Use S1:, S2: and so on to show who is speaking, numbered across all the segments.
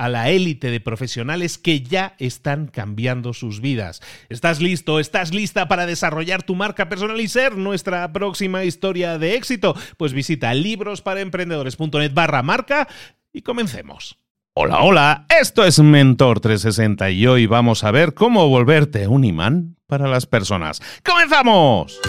S1: a la élite de profesionales que ya están cambiando sus vidas. ¿Estás listo? ¿Estás lista para desarrollar tu marca personal y ser nuestra próxima historia de éxito? Pues visita librosparaemprendedores.net barra marca y comencemos. Hola, hola, esto es Mentor 360 y hoy vamos a ver cómo volverte un imán para las personas. ¡Comenzamos!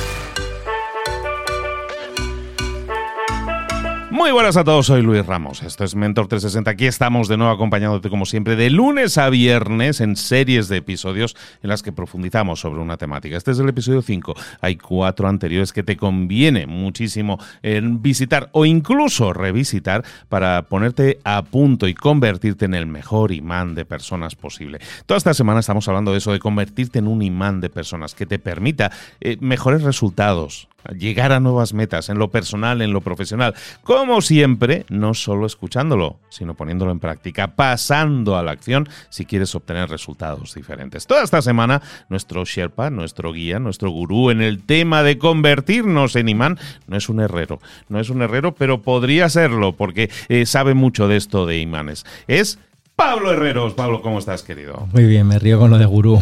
S1: Muy buenas a todos, soy Luis Ramos. Esto es Mentor 360. Aquí estamos de nuevo acompañándote, como siempre, de lunes a viernes en series de episodios en las que profundizamos sobre una temática. Este es el episodio 5. Hay cuatro anteriores que te conviene muchísimo visitar o incluso revisitar para ponerte a punto y convertirte en el mejor imán de personas posible. Toda esta semana estamos hablando de eso, de convertirte en un imán de personas que te permita eh, mejores resultados llegar a nuevas metas en lo personal, en lo profesional. Como siempre, no solo escuchándolo, sino poniéndolo en práctica, pasando a la acción si quieres obtener resultados diferentes. Toda esta semana, nuestro Sherpa, nuestro guía, nuestro gurú en el tema de convertirnos en imán, no es un herrero, no es un herrero, pero podría serlo porque eh, sabe mucho de esto de imanes. Es Pablo Herreros. Pablo, ¿cómo estás, querido?
S2: Muy bien, me río con lo de gurú.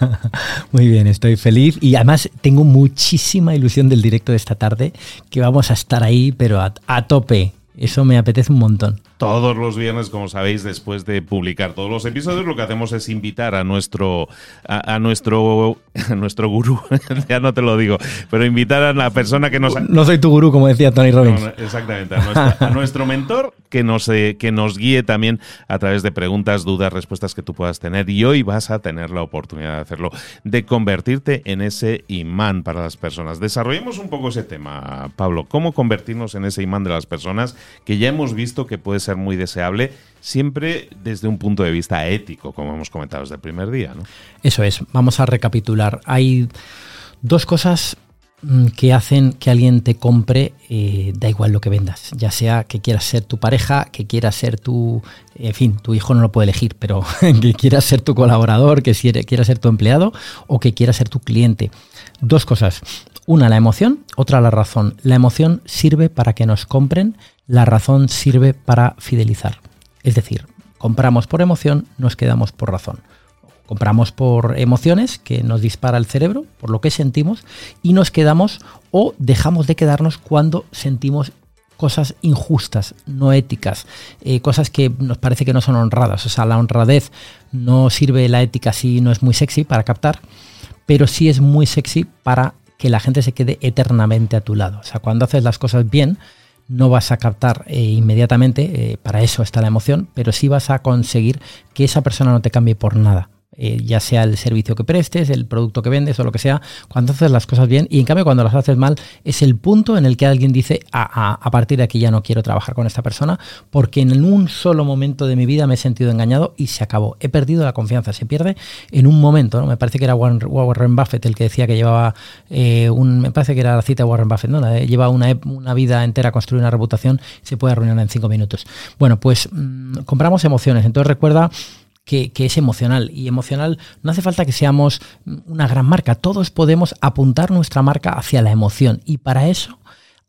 S2: Muy bien, estoy feliz y además tengo muchísima ilusión del directo de esta tarde, que vamos a estar ahí, pero a, tope. Eso me apetece un montón.
S1: Todos los viernes, como sabéis, después de publicar todos los episodios, lo que hacemos es invitar a nuestro a, nuestro nuestro gurú, ya no te lo digo, pero invitar a la persona que nos
S2: No soy tu gurú, como decía Tony Robbins.
S1: exactamente, a, nuestro mentor que nos eh, que nos guíe también a través de preguntas, dudas, respuestas que tú puedas tener y hoy vas a tener la oportunidad de hacerlo, de convertirte en ese imán para las personas. Desarrollemos un poco ese tema, Pablo, cómo convertirnos en ese imán de las personas que ya hemos visto que puede ser muy deseable, siempre desde un punto de vista ético, como hemos comentado desde el primer día. ¿no?
S2: Eso es, vamos a recapitular. Hay dos cosas mm, que hacen que alguien te compre, eh, da igual lo que vendas, ya sea que quieras ser tu pareja, que quieras ser tu, en fin, tu hijo no lo puede elegir, pero que quieras ser tu colaborador, que quieras ser tu empleado o que quieras ser tu cliente. Dos cosas. Una, la emoción, otra, la razón. La emoción sirve para que nos compren, la razón sirve para fidelizar. Es decir, compramos por emoción, nos quedamos por razón. Compramos por emociones que nos dispara el cerebro, por lo que sentimos, y nos quedamos o dejamos de quedarnos cuando sentimos cosas injustas, no éticas, eh, cosas que nos parece que no son honradas. O sea, la honradez no sirve la ética si no es muy sexy para captar, pero sí es muy sexy para que la gente se quede eternamente a tu lado. O sea, cuando haces las cosas bien, no vas a captar eh, inmediatamente, eh, para eso está la emoción, pero sí vas a conseguir que esa persona no te cambie por nada. Eh, ya sea el servicio que prestes, el producto que vendes o lo que sea, cuando haces las cosas bien y en cambio cuando las haces mal es el punto en el que alguien dice a, a, partir de aquí ya no quiero trabajar con esta persona porque en un solo momento de mi vida me he sentido engañado y se acabó. He perdido la confianza, se pierde en un momento, ¿no? Me parece que era Warren Buffett el que decía que llevaba eh, un, me parece que era la cita de Warren Buffett, ¿no? Lleva una, una vida entera construir una reputación, se puede arruinar en cinco minutos. Bueno, pues mm, compramos emociones, entonces recuerda que, es emocional. Y emocional no hace falta que seamos una gran marca. Todos podemos apuntar nuestra marca hacia la emoción. Y para eso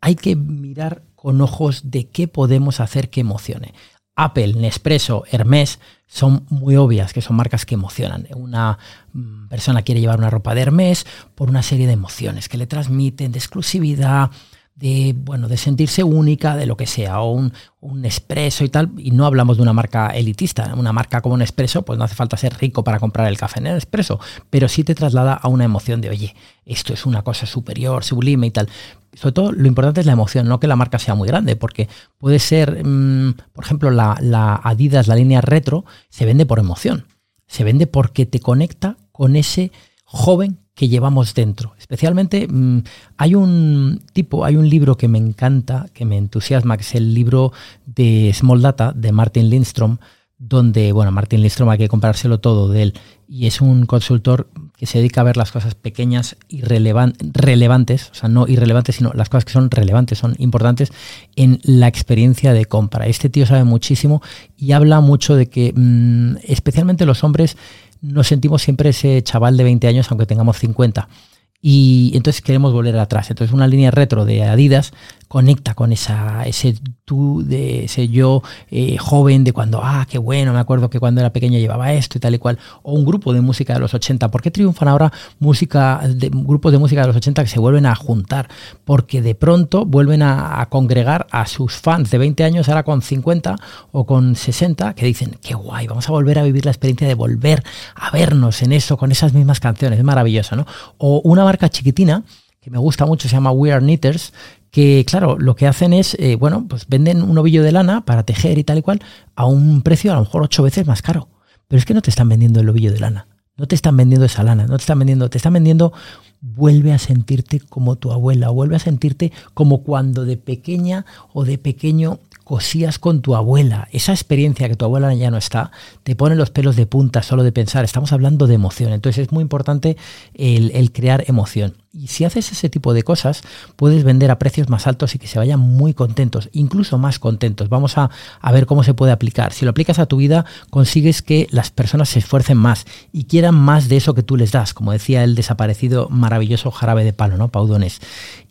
S2: hay que mirar con ojos de qué podemos hacer que emocione. Apple, Nespresso, Hermes son muy obvias, que son marcas que emocionan. Una mm, persona quiere llevar una ropa de Hermes por una serie de emociones que le transmiten, de exclusividad, de, bueno, de sentirse única, de lo que sea, o un, un y tal, y no hablamos de una marca elitista, una marca como un expreso, pues no hace falta ser rico para comprar el café en el expreso, pero sí te traslada a una emoción de, oye, esto es una cosa superior, sublime y tal. Sobre todo lo importante es la emoción, no que la marca sea muy grande, porque puede ser, mm, por ejemplo, la, la Adidas, la línea retro, se vende por emoción, se vende porque te conecta con ese joven que llevamos dentro. Especialmente mm, hay un tipo, hay un libro que me encanta, que me entusiasma, que es el libro de Small Data de Martin Lindstrom, donde, bueno, Martin Lindstrom hay que comprárselo todo de él, y es un consultor que se dedica a ver las cosas pequeñas y relevantes, o sea, no irrelevantes, sino las cosas que son relevantes, son importantes en la experiencia de compra. Este tío sabe muchísimo y habla mucho de que, mm, especialmente los hombres, nos sentimos siempre ese chaval de 20 años, aunque tengamos 50. Y entonces queremos volver atrás. Entonces una línea retro de Adidas conecta con esa, ese tú, de ese yo eh, joven de cuando, ah, qué bueno, me acuerdo que cuando era pequeño llevaba esto y tal y cual, o un grupo de música de los 80. ¿Por qué triunfan ahora música, de, grupos de música de los 80 que se vuelven a juntar? Porque de pronto vuelven a, congregar a sus fans de 20 años, ahora con 50 o con 60, que dicen, qué guay, vamos a volver a vivir la experiencia de volver a vernos en eso, con esas mismas canciones, es maravilloso, ¿no? O una marca chiquitina que me gusta mucho, se llama We Are Knitters, que claro, lo que hacen es, eh, bueno, pues venden un ovillo de lana para tejer y tal y cual a un precio a lo mejor ocho veces más caro. Pero es que no te están vendiendo el ovillo de lana, no te están vendiendo esa lana, no te están vendiendo, te están vendiendo, vuelve a sentirte como tu abuela, vuelve a sentirte como cuando de pequeña o de pequeño cosías con tu abuela. Esa experiencia que tu abuela ya no está, te pone los pelos de punta solo de pensar. Estamos hablando de emoción. Entonces es muy importante el, el crear emoción. Y si haces ese tipo de cosas, puedes vender a precios más altos y que se vayan muy contentos, incluso más contentos. Vamos a, ver cómo se puede aplicar. Si lo aplicas a tu vida, consigues que las personas se esfuercen más y quieran más de eso que tú les das, como decía el desaparecido maravilloso jarabe de palo, ¿no? Paudones.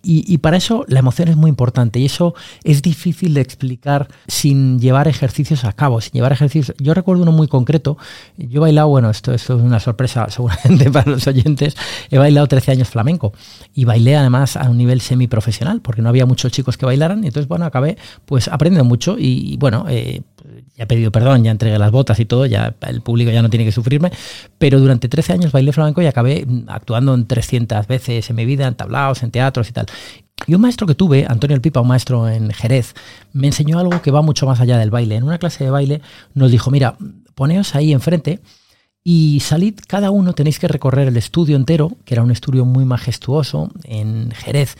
S2: Y, para eso la emoción es muy importante y eso es difícil de explicar sin llevar ejercicios a cabo, sin llevar ejercicios. Yo recuerdo uno muy concreto. Yo he bailado, bueno, esto, esto es una sorpresa seguramente para los oyentes, he bailado 13 años flamenco y bailé además a un nivel semiprofesional, porque no había muchos chicos que bailaran, y entonces, bueno, acabé pues aprendiendo mucho y, bueno, eh, ya pedido perdón, ya entregué las botas y todo, ya el público ya no tiene que sufrirme, pero durante 13 años bailé flamenco y acabé actuando en 300 veces en mi vida, en tablaos, en teatros y tal. Y un maestro que tuve, Antonio El Pipa, un maestro en Jerez, me enseñó algo que va mucho más allá del baile. En una clase de baile nos dijo, mira, poneos ahí enfrente y salid, cada uno tenéis que recorrer el estudio entero, que era un estudio muy majestuoso en Jerez,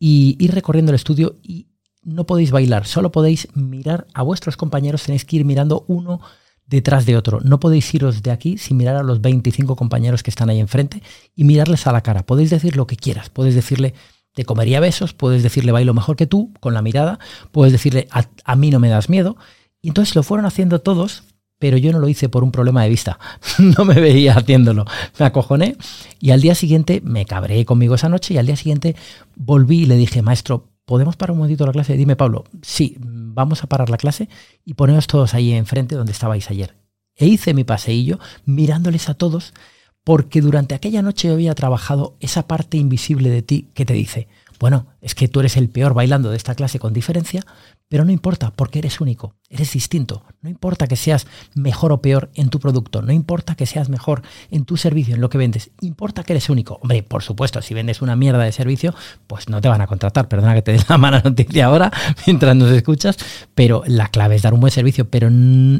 S2: y ir recorriendo el estudio y no podéis bailar, solo podéis mirar a vuestros compañeros, tenéis que ir mirando uno detrás de otro. No podéis iros de aquí sin mirar a los 25 compañeros que están ahí enfrente y mirarles a la cara. Podéis decir lo que quieras, podéis decirle te comería besos, puedes decirle bailo mejor que tú con la mirada, puedes decirle a, a mí no me das miedo. Y entonces lo fueron haciendo todos pero yo no lo hice por un problema de vista. no me veía haciéndolo. Me acojoné y al día siguiente me cabré conmigo esa noche y al día siguiente volví y le dije, maestro, ¿podemos parar un momentito la clase? Dime, Pablo, sí, vamos a parar la clase y poneros todos ahí enfrente donde estabais ayer. E hice mi paseillo mirándoles a todos porque durante aquella noche había trabajado esa parte invisible de ti que te dice, bueno, es que tú eres el peor bailando de esta clase con diferencia, pero no importa, porque eres único, eres distinto. No importa que seas mejor o peor en tu producto, no importa que seas mejor en tu servicio, en lo que vendes, importa que eres único. Hombre, por supuesto, si vendes una mierda de servicio, pues no te van a contratar. Perdona que te dé la mala noticia ahora mientras nos escuchas, pero la clave es dar un buen servicio. Pero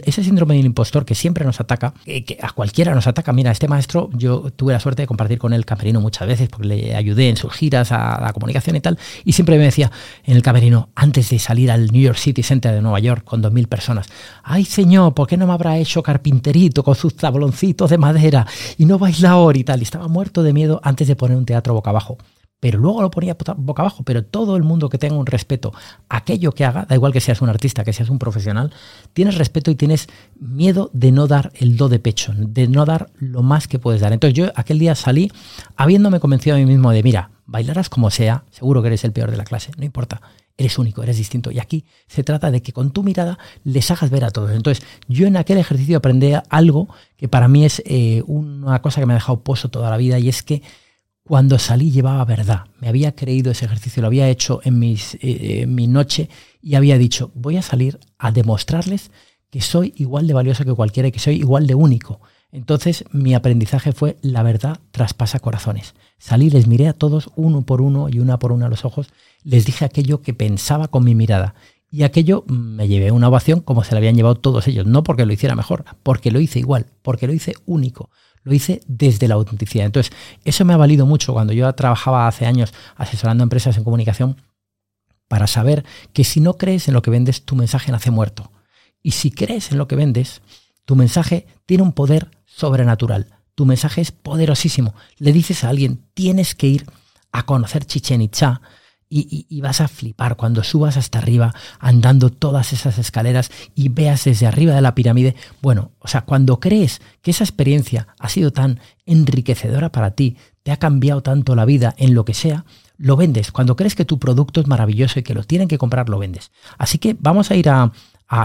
S2: ese síndrome del impostor que siempre nos ataca, que a cualquiera nos ataca. Mira, este maestro, yo tuve la suerte de compartir con él camerino muchas veces, porque le ayudé en sus giras a la comunicación y tal, y siempre me decía en el camerino, antes de salir al New York City Center de Nueva York con 2.000 personas. Ay, señor, ¿por qué no me habrá hecho carpinterito con sus tabloncitos de madera y no bailador y tal? Y estaba muerto de miedo antes de poner un teatro boca abajo. Pero luego lo ponía boca abajo. Pero todo el mundo que tenga un respeto aquello que haga, da igual que seas un artista, que seas un profesional, tienes respeto y tienes miedo de no dar el do de pecho, de no dar lo más que puedes dar. Entonces yo aquel día salí habiéndome convencido a mí mismo de, mira, bailarás como sea, seguro que eres el peor de la clase, no importa eres único, eres distinto. Y aquí se trata de que con tu mirada les hagas ver a todos. Entonces, yo en aquel ejercicio aprendí algo que para mí es eh, una cosa que me ha dejado pozo toda la vida y es que cuando salí llevaba verdad. Me había creído ese ejercicio, lo había hecho en, eh, en mi noche y había dicho, voy a salir a demostrarles que soy igual de valioso que cualquiera y que soy igual de único. Entonces mi aprendizaje fue la verdad traspasa corazones. Salí, les miré a todos uno por uno y una por una los ojos, les dije aquello que pensaba con mi mirada. Y aquello mm, me llevé una ovación como se la habían llevado todos ellos, no porque lo hiciera mejor, porque lo hice igual, porque lo hice único, lo hice desde la autenticidad. Entonces, eso me ha valido mucho cuando yo trabajaba hace años asesorando empresas en comunicación para saber que si no crees en lo que vendes, tu mensaje nace muerto. Y si crees en lo que vendes, tu mensaje tiene un poder sobrenatural. Tu mensaje es poderosísimo. Le dices a alguien, tienes que ir a conocer Chichen Itza y, vas a flipar cuando subas hasta arriba andando todas esas escaleras y veas desde arriba de la pirámide. Bueno, o sea, cuando crees que esa experiencia ha sido tan enriquecedora para ti, te ha cambiado tanto la vida en lo que sea, lo vendes. Cuando crees que tu producto es maravilloso y que lo tienen que comprar, lo vendes. Así que vamos a ir a,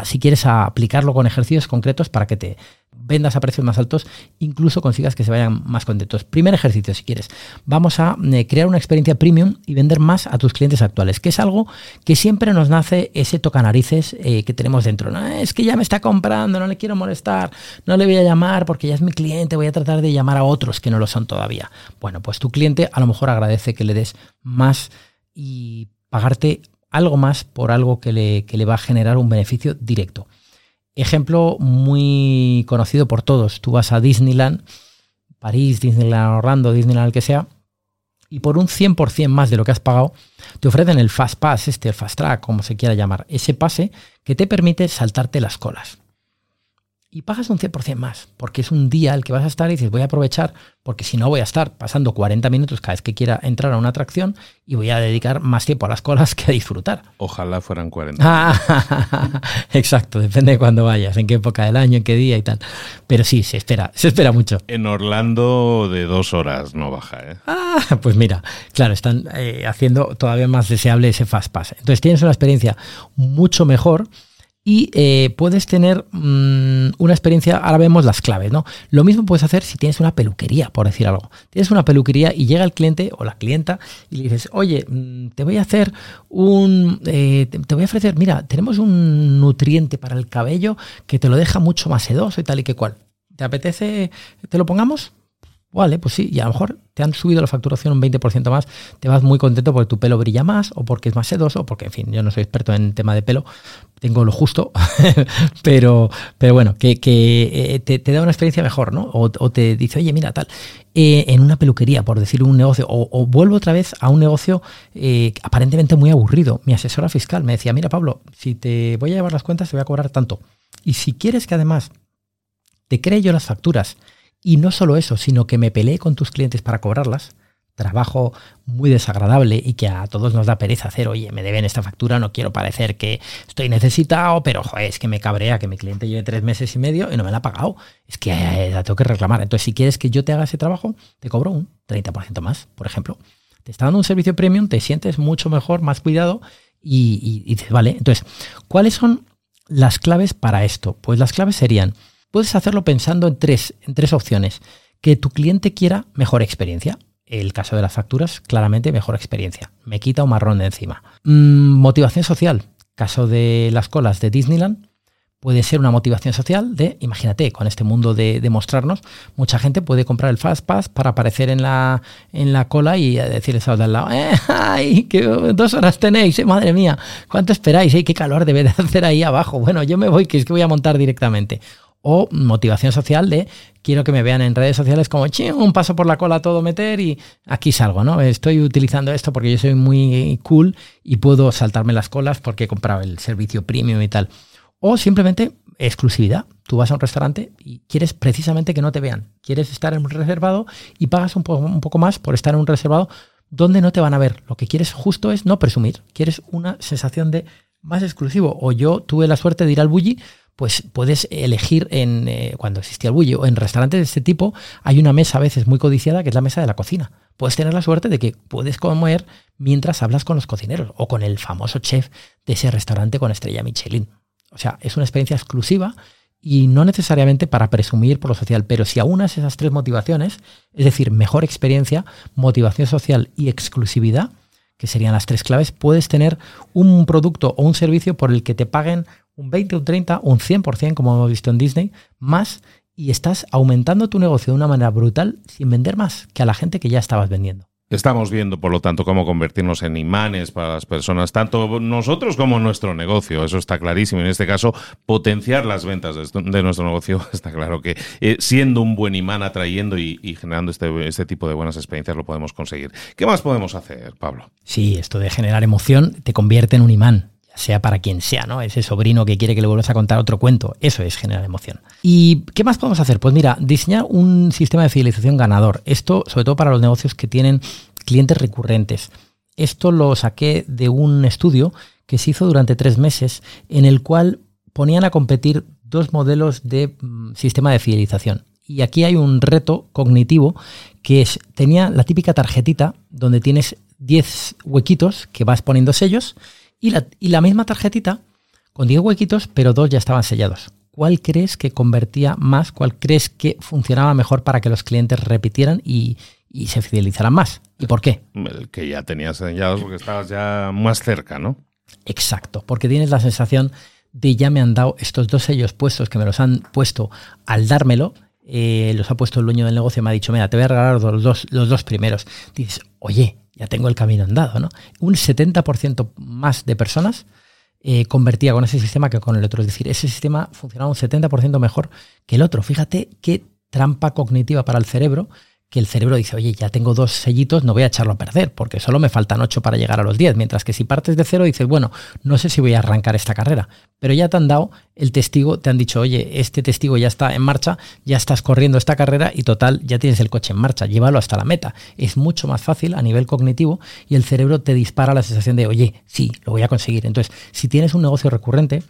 S2: si quieres, aplicarlo con ejercicios concretos para que te vendas a precios más altos, incluso consigas que se vayan más contentos. Primer ejercicio, si quieres. Vamos a eh, crear una experiencia premium y vender más a tus clientes actuales, que es algo que siempre nos nace ese tocanarices eh, que tenemos dentro. Es que ya me está comprando, no le quiero molestar, no le voy a llamar porque ya es mi cliente, voy a tratar de llamar a otros que no lo son todavía. Bueno, pues tu cliente a lo mejor agradece que le des más y pagarte algo más por algo que le, que le va a generar un beneficio directo. Ejemplo muy conocido por todos. Tú vas a Disneyland, París, Disneyland Orlando, Disneyland el que sea, y por un 100% más de lo que has pagado, te ofrecen el Fast Pass, este, el Fast Track, como se quiera llamar, ese pase que te permite saltarte las colas y pagas un 100% más, porque es un día el que vas a estar y dices, voy a aprovechar, porque si no voy a estar pasando 40 minutos cada vez que quiera entrar a una atracción y voy a dedicar más tiempo a las colas que a disfrutar.
S1: Ojalá fueran 40.
S2: exacto, depende de cuándo vayas, en qué época del año, en qué día y tal. Pero sí, se espera, se espera mucho.
S1: En Orlando de dos horas no baja, ¿eh?
S2: Ah, pues mira, claro, están eh, haciendo todavía más deseable ese Fast Pass. Entonces tienes una experiencia mucho mejor y eh, puedes tener mm, una experiencia, ahora vemos las claves, ¿no? Lo mismo puedes hacer si tienes una peluquería, por decir algo. Tienes una peluquería y llega el cliente o la clienta y le dices, oye, mm, te voy a hacer un, eh, te voy a ofrecer, mira, tenemos un nutriente para el cabello que te lo deja mucho más sedoso y tal y que cual. ¿Te apetece, te lo pongamos? Vale, pues sí, y a lo mejor te han subido la facturación un 20% más, te vas muy contento porque tu pelo brilla más o porque es más sedoso, o porque, en fin, yo no soy experto en tema de pelo, tengo lo justo, pero, pero bueno, que, que eh, te, da una experiencia mejor, ¿no? O, te dice, oye, mira, tal, eh, en una peluquería, por decir un negocio, o, vuelvo otra vez a un negocio eh, aparentemente muy aburrido. Mi asesora fiscal me decía, mira, Pablo, si te voy a llevar las cuentas, te voy a cobrar tanto. Y si quieres que además te cree yo las facturas, y no solo eso, sino que me peleé con tus clientes para cobrarlas. Trabajo muy desagradable y que a todos nos da pereza hacer, oye, me deben esta factura, no quiero parecer que estoy necesitado, pero joder, es que me cabrea que mi cliente lleve tres meses y medio y no me la ha pagado. Es que eh, la tengo que reclamar. Entonces, si quieres que yo te haga ese trabajo, te cobro un 30% más, por ejemplo. Te está dando un servicio premium, te sientes mucho mejor, más cuidado y, y dices, vale, entonces, ¿cuáles son las claves para esto? Pues las claves serían Puedes hacerlo pensando en tres, en tres opciones. Que tu cliente quiera mejor experiencia. El caso de las facturas, claramente mejor experiencia. Me quita un marrón de encima. Mm, motivación social. Caso de las colas de Disneyland, puede ser una motivación social de, imagínate, con este mundo de, mostrarnos, mucha gente puede comprar el Fast Pass para aparecer en la, en la cola y decirles a los de al lado, eh, ¡ay! Que dos horas tenéis! Eh, ¡Madre mía! ¿Cuánto esperáis? Eh? ¡Qué calor debe de hacer ahí abajo! Bueno, yo me voy, que es que voy a montar directamente. O motivación social de quiero que me vean en redes sociales como un paso por la cola todo meter y aquí salgo, ¿no? Estoy utilizando esto porque yo soy muy cool y puedo saltarme las colas porque he comprado el servicio premium y tal. O simplemente exclusividad. Tú vas a un restaurante y quieres precisamente que no te vean. Quieres estar en un reservado y pagas un, un poco más por estar en un reservado donde no te van a ver. Lo que quieres justo es no presumir. Quieres una sensación de más exclusivo. O yo tuve la suerte de ir al Bulli, pues puedes elegir en eh, cuando existía el Bulli o en restaurantes de este tipo hay una mesa a veces muy codiciada que es la mesa de la cocina. Puedes tener la suerte de que puedes comer mientras hablas con los cocineros o con el famoso chef de ese restaurante con estrella Michelin. O sea, es una experiencia exclusiva y no necesariamente para presumir por lo social, pero si aunas esas tres motivaciones, es decir, mejor experiencia, motivación social y exclusividad, que serían las tres claves, puedes tener un producto o un servicio por el que te paguen un 20, un 30, un 100%, como hemos visto en Disney, más y estás aumentando tu negocio de una manera brutal sin vender más que a la gente que ya estabas vendiendo.
S1: Estamos viendo, por lo tanto, cómo convertirnos en imanes para las personas, tanto nosotros como nuestro negocio. Eso está clarísimo. En este caso, potenciar las ventas de, nuestro negocio está claro que eh, siendo un buen imán, atrayendo y, generando este, este, tipo de buenas experiencias lo podemos conseguir. ¿Qué más podemos hacer, Pablo?
S2: Sí, esto de generar emoción te convierte en un imán sea para quien sea, ¿no? Ese sobrino que quiere que le vuelvas a contar otro cuento, eso es generar emoción. ¿Y qué más podemos hacer? Pues mira, diseñar un sistema de fidelización ganador. Esto, sobre todo para los negocios que tienen clientes recurrentes. Esto lo saqué de un estudio que se hizo durante tres meses en el cual ponían a competir dos modelos de mm, sistema de fidelización. Y aquí hay un reto cognitivo que es, tenía la típica tarjetita donde tienes 10 huequitos que vas poniendo sellos y la, misma tarjetita con 10 huequitos, pero dos ya estaban sellados. ¿Cuál crees que convertía más? ¿Cuál crees que funcionaba mejor para que los clientes repitieran y, se fidelizaran más? ¿Y por qué?
S1: El que ya tenías sellados porque estabas ya más cerca, ¿no?
S2: Exacto, porque tienes la sensación de ya me han dado estos dos sellos puestos que me los han puesto al dármelo. Eh, los ha puesto el dueño del negocio y me ha dicho, mira, te voy a regalar los dos, los dos primeros. Dices, oye, ya tengo el camino andado, ¿no? Un 70% más de personas eh, convertía con ese sistema que con el otro. Es decir, ese sistema funcionaba un 70% mejor que el otro. Fíjate qué trampa cognitiva para el cerebro que el cerebro dice, oye, ya tengo dos sellitos, no voy a echarlo a perder, porque solo me faltan ocho para llegar a los diez. Mientras que si partes de cero, dices, bueno, no sé si voy a arrancar esta carrera, pero ya te han dado el testigo, te han dicho, oye, este testigo ya está en marcha, ya estás corriendo esta carrera y total, ya tienes el coche en marcha, llévalo hasta la meta. Es mucho más fácil a nivel cognitivo y el cerebro te dispara la sensación de, oye, sí, lo voy a conseguir. Entonces, si tienes un negocio recurrente,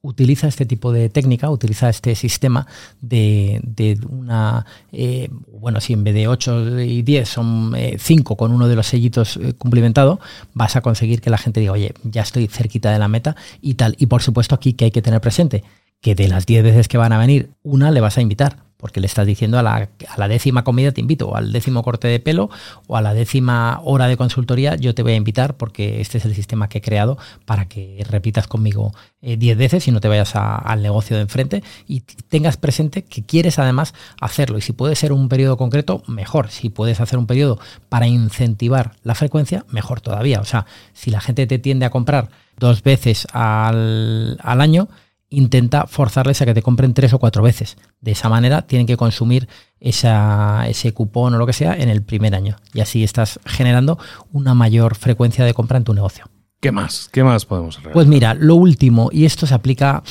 S2: utiliza este tipo de técnica, utiliza este sistema de, una, eh, bueno, si en vez de 8 y 10 son 5 eh, con uno de los sellitos eh, cumplimentado, vas a conseguir que la gente diga, oye, ya estoy cerquita de la meta y tal. Y por supuesto aquí que hay que tener presente que de las 10 veces que van a venir, una le vas a invitar porque le estás diciendo a la, décima comida te invito, o al décimo corte de pelo, o a la décima hora de consultoría, yo te voy a invitar porque este es el sistema que he creado para que repitas conmigo 10 eh, veces y no te vayas al negocio de enfrente y tengas presente que quieres además hacerlo. Y si puede ser un periodo concreto, mejor. Si puedes hacer un periodo para incentivar la frecuencia, mejor todavía. O sea, si la gente te tiende a comprar dos veces al año, intenta forzarles a que te compren tres o cuatro veces. De esa manera tienen que consumir ese cupón o lo que sea en el primer año. Y así estás generando una mayor frecuencia de compra en tu negocio.
S1: ¿Qué más? ¿Qué más podemos hacer?
S2: Pues mira, lo último, y esto se aplica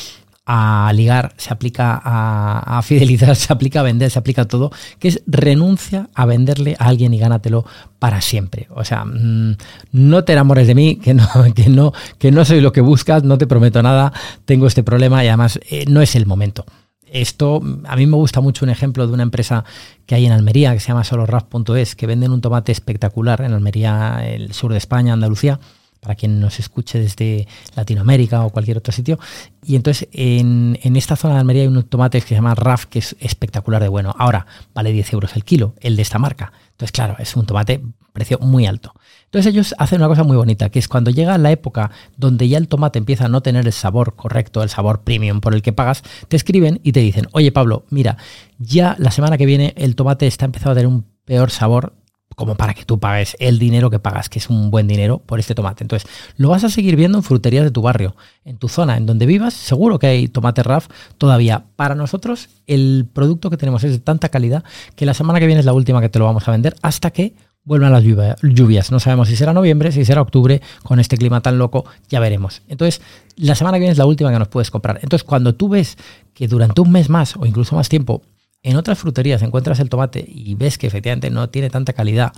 S2: a ligar, se aplica a, fidelizar, se aplica a vender, se aplica a todo, que es renuncia a venderle a alguien y gánatelo para siempre. O sea, mm, no te enamores de mí, que no, que no, que no soy lo que buscas, no te prometo nada, tengo este problema y además eh, no es el momento. Esto, a mí me gusta mucho un ejemplo de una empresa que hay en Almería, que se llama soloraf.es, que venden un tomate espectacular en Almería, el sur de España, Andalucía, para quien nos escuche desde Latinoamérica o cualquier otro sitio. Y entonces en, en esta zona de Almería hay un tomate que se llama RAF, que es espectacular de bueno. Ahora vale 10 euros el kilo, el de esta marca. Entonces, claro, es un tomate precio muy alto. Entonces ellos hacen una cosa muy bonita, que es cuando llega la época donde ya el tomate empieza a no tener el sabor correcto, el sabor premium por el que pagas, te escriben y te dicen, oye Pablo, mira, ya la semana que viene el tomate está empezando a tener un peor sabor como para que tú pagues el dinero que pagas, que es un buen dinero por este tomate. Entonces, lo vas a seguir viendo en fruterías de tu barrio, en tu zona, en donde vivas, seguro que hay tomate RAF todavía. Para nosotros, el producto que tenemos es de tanta calidad que la semana que viene es la última que te lo vamos a vender hasta que vuelvan las lluvias. No sabemos si será noviembre, si será octubre, con este clima tan loco, ya veremos. Entonces, la semana que viene es la última que nos puedes comprar. Entonces, cuando tú ves que durante un mes más o incluso más tiempo en otras fruterías encuentras el tomate y ves que efectivamente no tiene tanta calidad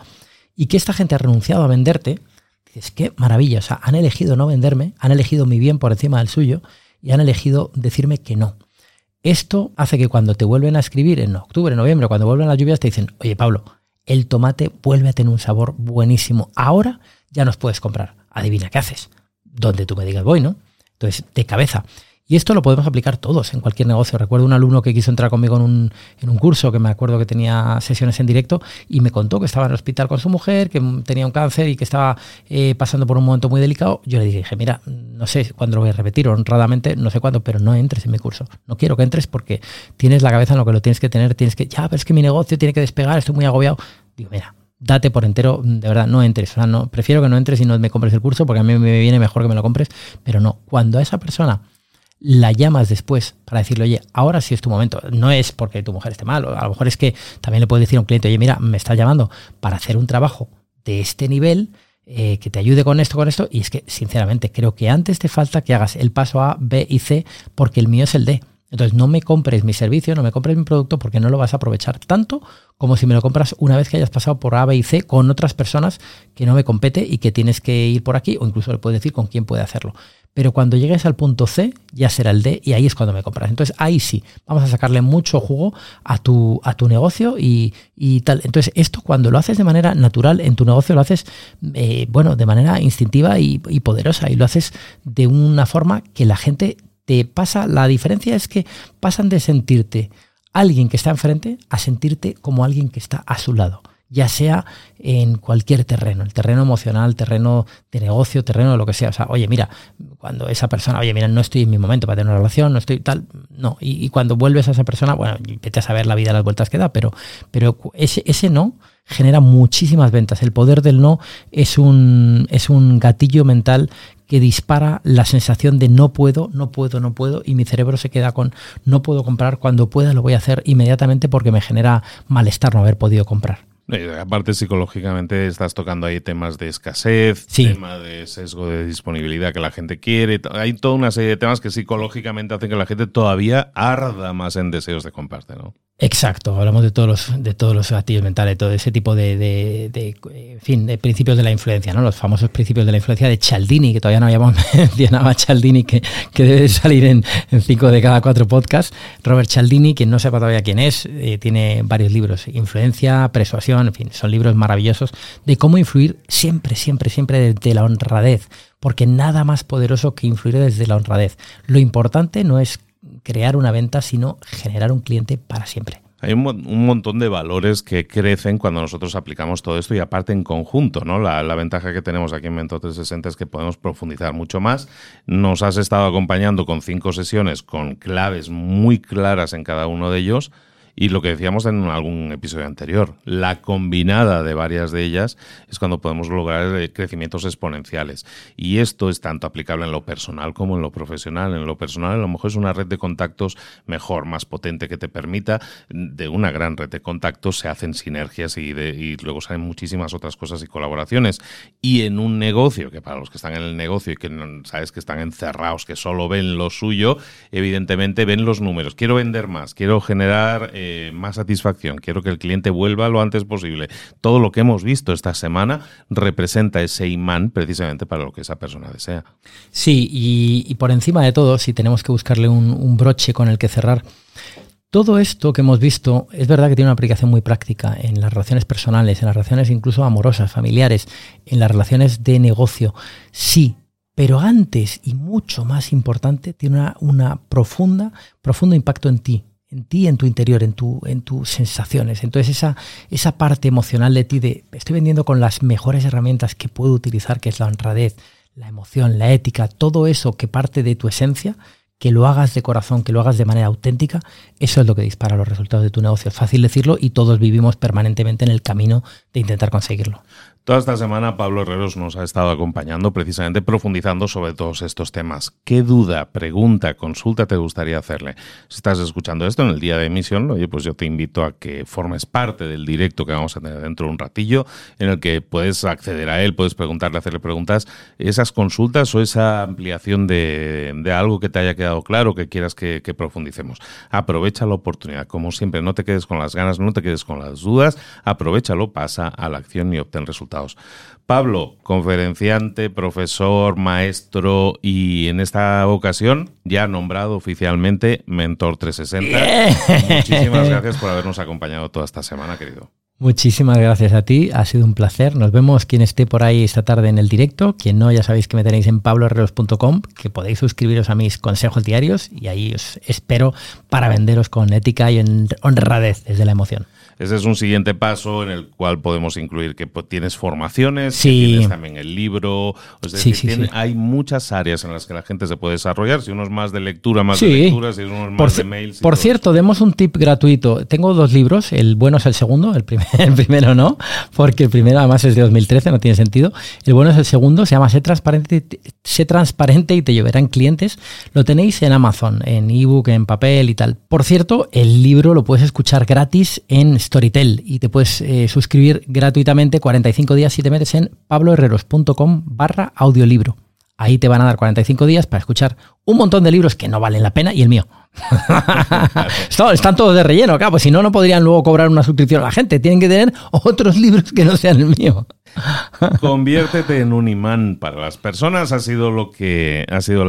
S2: y que esta gente ha renunciado a venderte, dices, qué maravilla, o sea, han elegido no venderme, han elegido mi bien por encima del suyo y han elegido decirme que no. Esto hace que cuando te vuelven a escribir en octubre, noviembre, cuando vuelven las lluvias, te dicen, oye Pablo, el tomate vuelve a tener un sabor buenísimo. Ahora ya nos puedes comprar. Adivina qué haces. Donde tú me digas voy, ¿no? Entonces, de cabeza. Y esto lo podemos aplicar todos en cualquier negocio. Recuerdo un alumno que quiso entrar conmigo en un, en un, curso, que me acuerdo que tenía sesiones en directo, y me contó que estaba en el hospital con su mujer, que tenía un cáncer y que estaba eh, pasando por un momento muy delicado. Yo le dije, mira, no sé cuándo lo voy a repetir, honradamente, no sé cuándo, pero no entres en mi curso. No quiero que entres porque tienes la cabeza en lo que lo tienes que tener, tienes que, ya, pero es que mi negocio tiene que despegar, estoy muy agobiado. Digo, mira, date por entero, de verdad, no entres. O sea, no, prefiero que no entres y no me compres el curso porque a mí me viene mejor que me lo compres, pero no. Cuando a esa persona la llamas después para decirle, oye, ahora sí es tu momento. No es porque tu mujer esté mal, a lo mejor es que también le puedes decir a un cliente, oye, mira, me está llamando para hacer un trabajo de este nivel, eh, que te ayude con esto, con esto. Y es que, sinceramente, creo que antes te falta que hagas el paso A, B y C, porque el mío es el D. Entonces, no me compres mi servicio, no me compres mi producto porque no lo vas a aprovechar tanto como si me lo compras una vez que hayas pasado por A, B y C con otras personas que no me compete y que tienes que ir por aquí, o incluso le puedes decir con quién puede hacerlo. Pero cuando llegues al punto C, ya será el D y ahí es cuando me compras. Entonces ahí sí, vamos a sacarle mucho jugo a tu, a tu negocio y, tal. Entonces esto cuando lo haces de manera natural en tu negocio, lo haces, eh, bueno, de manera instintiva y, y poderosa y lo haces de una forma que la gente te pasa. La diferencia es que pasan de sentirte alguien que está enfrente a sentirte como alguien que está a su lado ya sea en cualquier terreno, el terreno emocional, terreno de negocio, terreno de lo que sea. O sea, oye, mira, cuando esa persona, oye, mira, no estoy en mi momento para tener una relación, no estoy tal, no. Y, cuando vuelves a esa persona, bueno, vete a saber la vida, las vueltas que da, pero, pero ese, ese no genera muchísimas ventas. El poder del no es un, es un gatillo mental que dispara la sensación de no puedo, no puedo, no puedo, y mi cerebro se queda con no puedo comprar, cuando pueda lo voy a hacer inmediatamente porque me genera malestar no haber podido comprar.
S3: Aparte, psicológicamente estás tocando ahí temas de escasez, tema de sesgo de disponibilidad que la gente quiere. Hay toda una serie de temas que psicológicamente hacen que la gente todavía arda más en deseos de comprarte, ¿no?
S2: Exacto, hablamos de todos los, de todos los activos mentales, todo ese tipo de, de, fin, de principios de la influencia, ¿no? Los famosos principios de la influencia de Cialdini, que todavía no habíamos mencionado a Cialdini, que, que debe salir en, cinco de cada cuatro podcasts. Robert Cialdini, quien no sepa todavía quién es, eh, tiene varios libros, Influencia, Persuasión, en fin, son libros maravillosos de cómo influir siempre, siempre, siempre desde la honradez, porque nada más poderoso que influir desde la honradez. Lo importante no es crear una venta, sino generar un cliente para siempre.
S3: Hay un, montón de valores que crecen cuando nosotros aplicamos todo esto y aparte en conjunto, ¿no? La, ventaja que tenemos aquí en Mentor 360 es que podemos profundizar mucho más. Nos has estado acompañando con cinco sesiones con claves muy claras en cada uno de ellos y lo que decíamos en algún episodio anterior, la combinada de varias de ellas es cuando podemos lograr eh, crecimientos exponenciales. Y esto es tanto aplicable en lo personal como en lo profesional. En lo personal, a lo mejor es una red de contactos mejor, más potente, que te permita, de una gran red de contactos se hacen sinergias y, y luego salen muchísimas otras cosas y colaboraciones. Y en un negocio, que para los que están en el negocio y que sabes que están encerrados, que solo ven lo suyo, evidentemente ven los números. Quiero vender más, quiero generar... Eh, más satisfacción, quiero que el cliente vuelva lo antes posible. Todo lo que hemos visto esta semana representa ese imán precisamente para lo que esa persona desea.
S2: Sí, y, por encima de todo, si tenemos que buscarle un broche con el que cerrar, Todo esto que hemos visto es verdad que tiene una aplicación muy práctica en las relaciones personales, en las relaciones incluso amorosas, familiares, en las relaciones de negocio. Sí, pero antes y mucho más importante, tiene una, una profunda, profundo impacto en ti, en ti, en tu interior, en, tu, en tus sensaciones. Entonces esa, esa parte emocional de ti de estoy vendiendo con las mejores herramientas que puedo utilizar, que es la honradez, la emoción, la ética, todo eso que parte de tu esencia, que lo hagas de corazón, que lo hagas de manera auténtica, eso es lo que dispara los resultados de tu negocio. Es fácil decirlo y todos vivimos permanentemente en el camino de intentar conseguirlo.
S1: Toda esta semana Pablo Herreros nos ha estado acompañando precisamente profundizando sobre todos estos temas. ¿Qué duda, pregunta, consulta te gustaría hacerle? Si estás escuchando esto en el día de emisión, oye, pues yo te invito a que formes parte del directo que vamos a tener dentro de un ratillo, en el que puedes acceder a él, puedes preguntarle, hacerle preguntas, esas consultas o esa ampliación de, algo que te haya quedado claro, que quieras que, que profundicemos. Aprovecha la oportunidad, como siempre, no te quedes con las ganas, no te quedes con las dudas, aprovechalo, pasa a la acción y obtén resultados Pablo, conferenciante, profesor, maestro y en esta ocasión ya nombrado oficialmente Mentor 360. Muchísimas gracias por habernos acompañado toda esta semana, querido.
S2: Muchísimas gracias a ti, ha sido un placer. Nos vemos quien esté por ahí esta tarde en el directo. Quien no, ya sabéis que me tenéis en pabloherreros.com, que podéis suscribiros a mis consejos diarios y ahí os espero para venderos con ética y honradez desde la emoción.
S1: Ese es un siguiente paso en el cual podemos incluir que pues, tienes formaciones, tienes también el libro. hay muchas áreas en las que la gente se puede desarrollar. Si uno es más de lectura, más de lectura, si uno es más de mails.
S2: Por cierto, demos un tip gratuito. Tengo dos libros. El bueno es el segundo, el, el primero no, porque el primero además es de 2013, no tiene sentido. El bueno es el segundo, se llama Sé transparente, sé transparente y te llevarán clientes. Lo tenéis en Amazon, en ebook, en papel y tal. Por cierto, el libro lo puedes escuchar gratis en Storytel y te puedes eh, suscribir gratuitamente 45 días si te metes en pabloherreros.com barra audiolibro. Ahí te van a dar 45 días para escuchar un montón de libros que no valen la pena y el mío. Están todos de relleno, claro, pues si no, no podrían luego cobrar una suscripción a la gente. Tienen que tener otros libros que no sean el mío.
S1: Conviértete en un imán para las personas. Ha sido lo que ha sido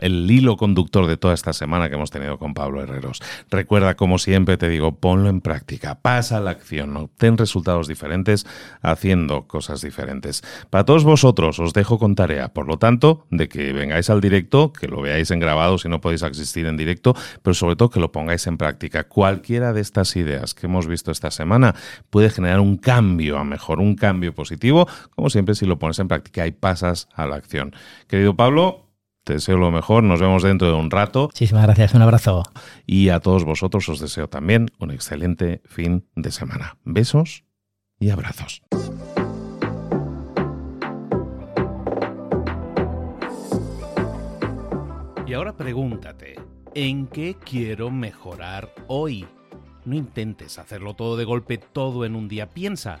S1: el hilo conductor de toda esta semana que hemos tenido con Pablo Herreros. Recuerda, como siempre te digo, ponlo en práctica, pasa a la acción, obtén resultados diferentes haciendo cosas diferentes. Para todos vosotros os dejo con tarea, por lo tanto, de que vengáis al directo, que lo veáis en grabado si no podéis asistir en directo, pero sobre todo que lo pongáis en práctica. Cualquiera de estas ideas que hemos visto esta semana puede generar un cambio a mejor, un cambio positivo, como siempre si lo pones en práctica y pasas a la acción. Querido Pablo, te deseo lo mejor, nos vemos dentro de un rato.
S2: Muchísimas gracias, un abrazo.
S1: Y a todos vosotros os deseo también un excelente fin de semana. Besos y abrazos. Y ahora pregúntate, ¿en qué quiero mejorar hoy? No intentes hacerlo todo de golpe, todo en un día. Piensa,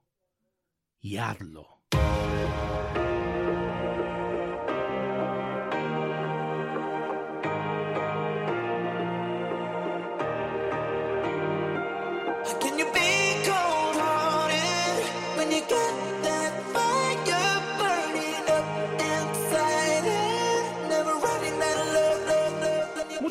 S1: y hazlo.